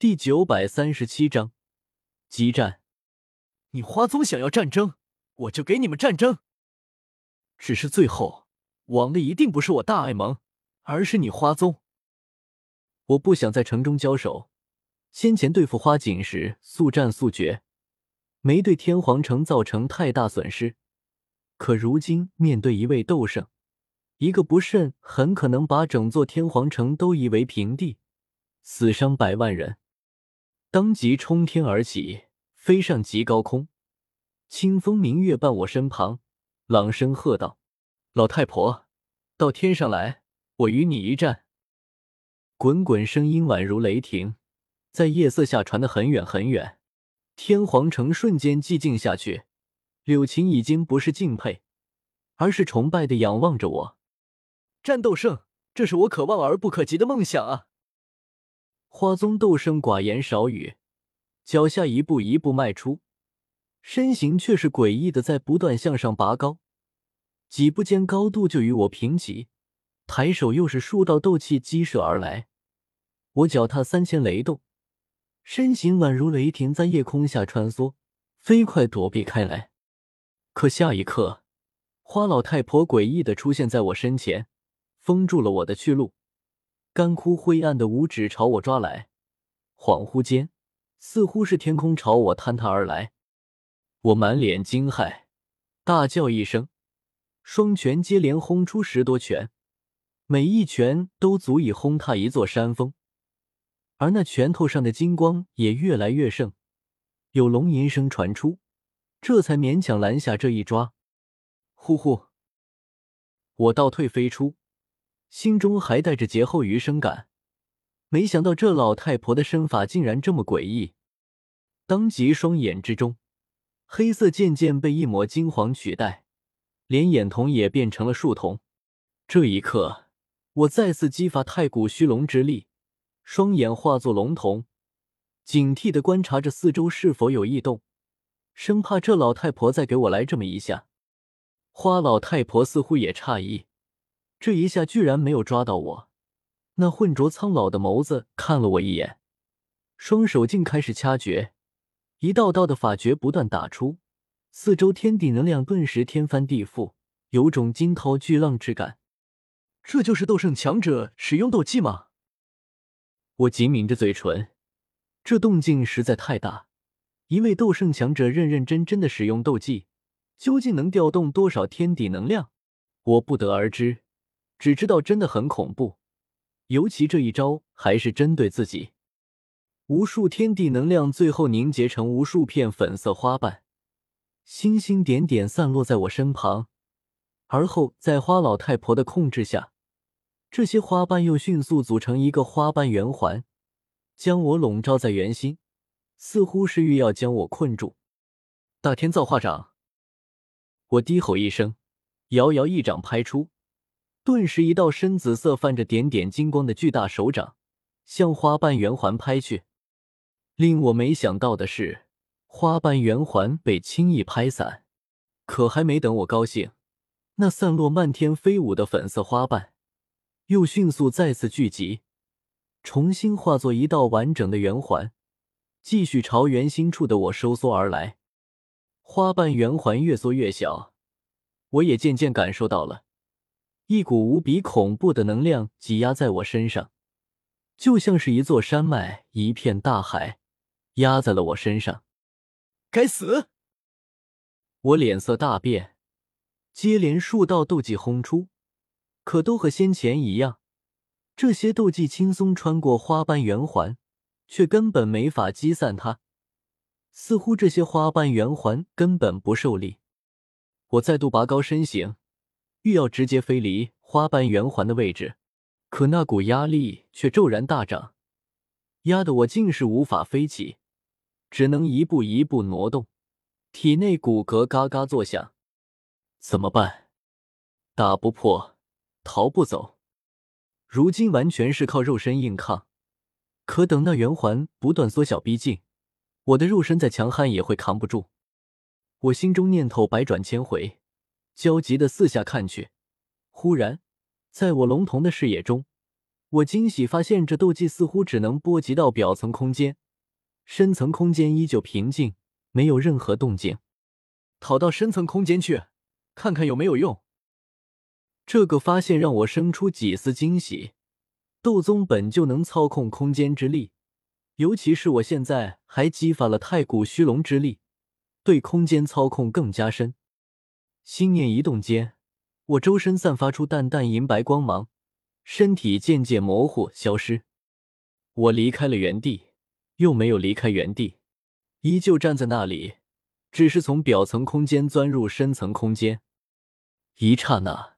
第九百三十七章激战。你花宗想要战争，我就给你们战争。只是最后亡的一定不是我大爱盟，而是你花宗。我不想在城中交手。先前对付花锦时速战速决，没对天皇城造成太大损失。可如今面对一位斗圣，一个不慎，很可能把整座天皇城都夷为平地，死伤百万人。当即冲天而起，飞上极高空，清风明月伴我身旁，朗声喝道：“老太婆，到天上来，我与你一战！”滚滚声音宛如雷霆，在夜色下传得很远很远。天皇城瞬间寂静下去，柳琴已经不是敬佩，而是崇拜的仰望着我。战斗圣，这是我可望而不可及的梦想啊！花宗斗圣寡言少语，脚下一步一步迈出，身形却是诡异的在不断向上拔高，几步间高度就与我平齐，抬手又是数道斗气激射而来，我脚踏三千雷动，身形宛如雷霆在夜空下穿梭，飞快躲避开来。可下一刻，花老太婆诡异的出现在我身前，封住了我的去路。干枯灰暗的五指朝我抓来，恍惚间，似乎是天空朝我坍塌而来。我满脸惊骇，大叫一声，双拳接连轰出十多拳，每一拳都足以轰塌一座山峰，而那拳头上的金光也越来越盛，有龙吟声传出，这才勉强拦下这一抓。呼呼，我倒退飞出。心中还带着劫后余生感，没想到这老太婆的身法竟然这么诡异。当即双眼之中，黑色渐渐被一抹金黄取代，连眼瞳也变成了树瞳。这一刻，我再次激发太古虚龙之力，双眼化作龙瞳，警惕的观察着四周是否有异动，生怕这老太婆再给我来这么一下。花老太婆似乎也诧异。这一下居然没有抓到我，那浑浊苍老的眸子看了我一眼，双手竟开始掐诀，一道道的法诀不断打出，四周天地能量顿时天翻地覆，有种惊涛巨浪之感。这就是斗圣强者使用斗技吗？我紧抿着嘴唇，这动静实在太大，一位斗圣强者认认真真的使用斗技，究竟能调动多少天地能量，我不得而知。只知道真的很恐怖，尤其这一招还是针对自己。无数天地能量最后凝结成无数片粉色花瓣，星星点点散落在我身旁。而后在花老太婆的控制下，这些花瓣又迅速组成一个花瓣圆环，将我笼罩在圆心，似乎是欲要将我困住。大天造化掌！我低吼一声，摇摇一掌拍出。顿时，一道深紫色、泛着点点金光的巨大手掌向花瓣圆环拍去。令我没想到的是，花瓣圆环被轻易拍散。可还没等我高兴，那散落漫天飞舞的粉色花瓣又迅速再次聚集，重新化作一道完整的圆环，继续朝圆心处的我收缩而来。花瓣圆环越缩越小，我也渐渐感受到了。一股无比恐怖的能量挤压在我身上，就像是一座山脉、一片大海，压在了我身上。该死！我脸色大变，接连数道斗技轰出，可都和先前一样，这些斗技轻松穿过花瓣圆环，却根本没法击散它。似乎这些花瓣圆环根本不受力。我再度拔高身形。欲要直接飞离花瓣圆环的位置，可那股压力却骤然大涨，压得我竟是无法飞起，只能一步一步挪动，体内骨骼嘎嘎作响。怎么办？打不破，逃不走。如今完全是靠肉身硬抗，可等那圆环不断缩小逼近，我的肉身再强悍也会扛不住。我心中念头百转千回。焦急的四下看去，忽然，在我龙瞳的视野中，我惊喜发现，这斗技似乎只能波及到表层空间，深层空间依旧平静，没有任何动静。逃到深层空间去，看看有没有用。这个发现让我生出几丝惊喜。斗宗本就能操控空间之力，尤其是我现在还激发了太古虚龙之力，对空间操控更加深。心念一动间，我周身散发出淡淡银白光芒，身体渐渐模糊消失。我离开了原地，又没有离开原地，依旧站在那里，只是从表层空间钻入深层空间。一刹那，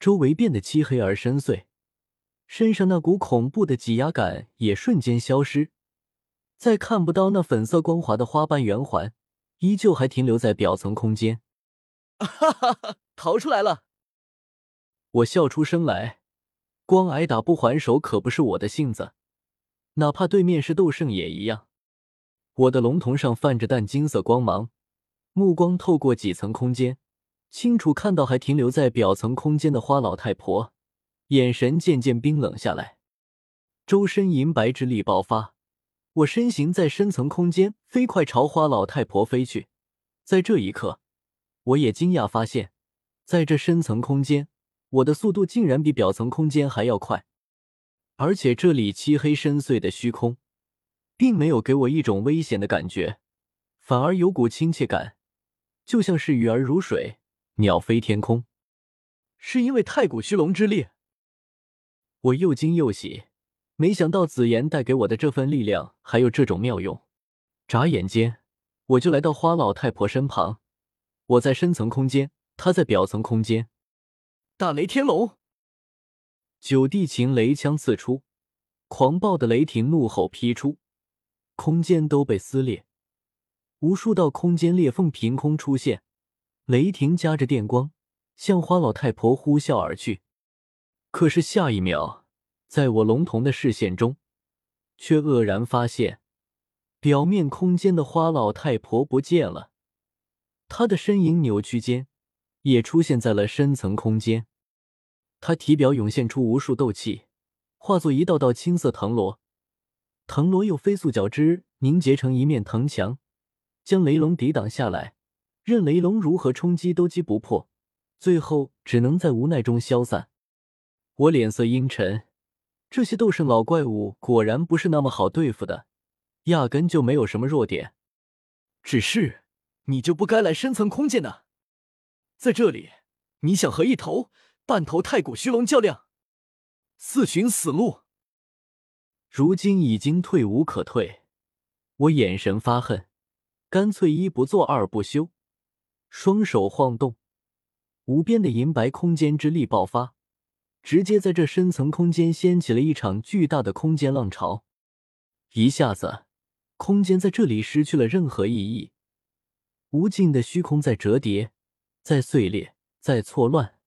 周围变得漆黑而深邃。身上那股恐怖的挤压感也瞬间消失，再看不到那粉色光滑的花瓣圆环，依旧还停留在表层空间。哈哈哈！逃出来了！我笑出声来，光挨打不还手可不是我的性子，哪怕对面是斗圣也一样。我的龙瞳上泛着淡金色光芒，目光透过几层空间，清楚看到还停留在表层空间的花老太婆。眼神渐渐冰冷下来，周身银白之力爆发，我身形在深层空间飞快朝花老太婆飞去。在这一刻，我也惊讶发现，在这深层空间，我的速度竟然比表层空间还要快，而且这里漆黑深邃的虚空，并没有给我一种危险的感觉，反而有股亲切感，就像是鱼儿如水，鸟飞天空。是因为太古虚龙之力？我又惊又喜，没想到紫妍带给我的这份力量还有这种妙用。眨眼间，我就来到花老太婆身旁。我在深层空间，他在表层空间。大雷天龙，九地擎雷枪刺出，狂暴的雷霆怒吼劈出，空间都被撕裂，无数道空间裂缝凭空出现，雷霆夹着电光向花老太婆呼啸而去。可是下一秒，在我龙瞳的视线中，却愕然发现，表面空间的花老太婆不见了，他的身影扭曲间，也出现在了深层空间。他体表涌现出无数斗气，化作一道道青色藤萝，藤萝又飞速交织，凝结成一面藤墙，将雷龙抵挡下来，任雷龙如何冲击都击不破，最后只能在无奈中消散。我脸色阴沉，这些斗圣老怪物果然不是那么好对付的，压根就没有什么弱点。只是你就不该来深层空间的，在这里你想和一头半头太古虚龙较量，自寻死路。如今已经退无可退，我眼神发恨，干脆一不做二不休，双手晃动，无边的银白空间之力爆发。直接在这深层空间掀起了一场巨大的空间浪潮，一下子，空间在这里失去了任何意义，无尽的虚空在折叠，在碎裂，在错乱。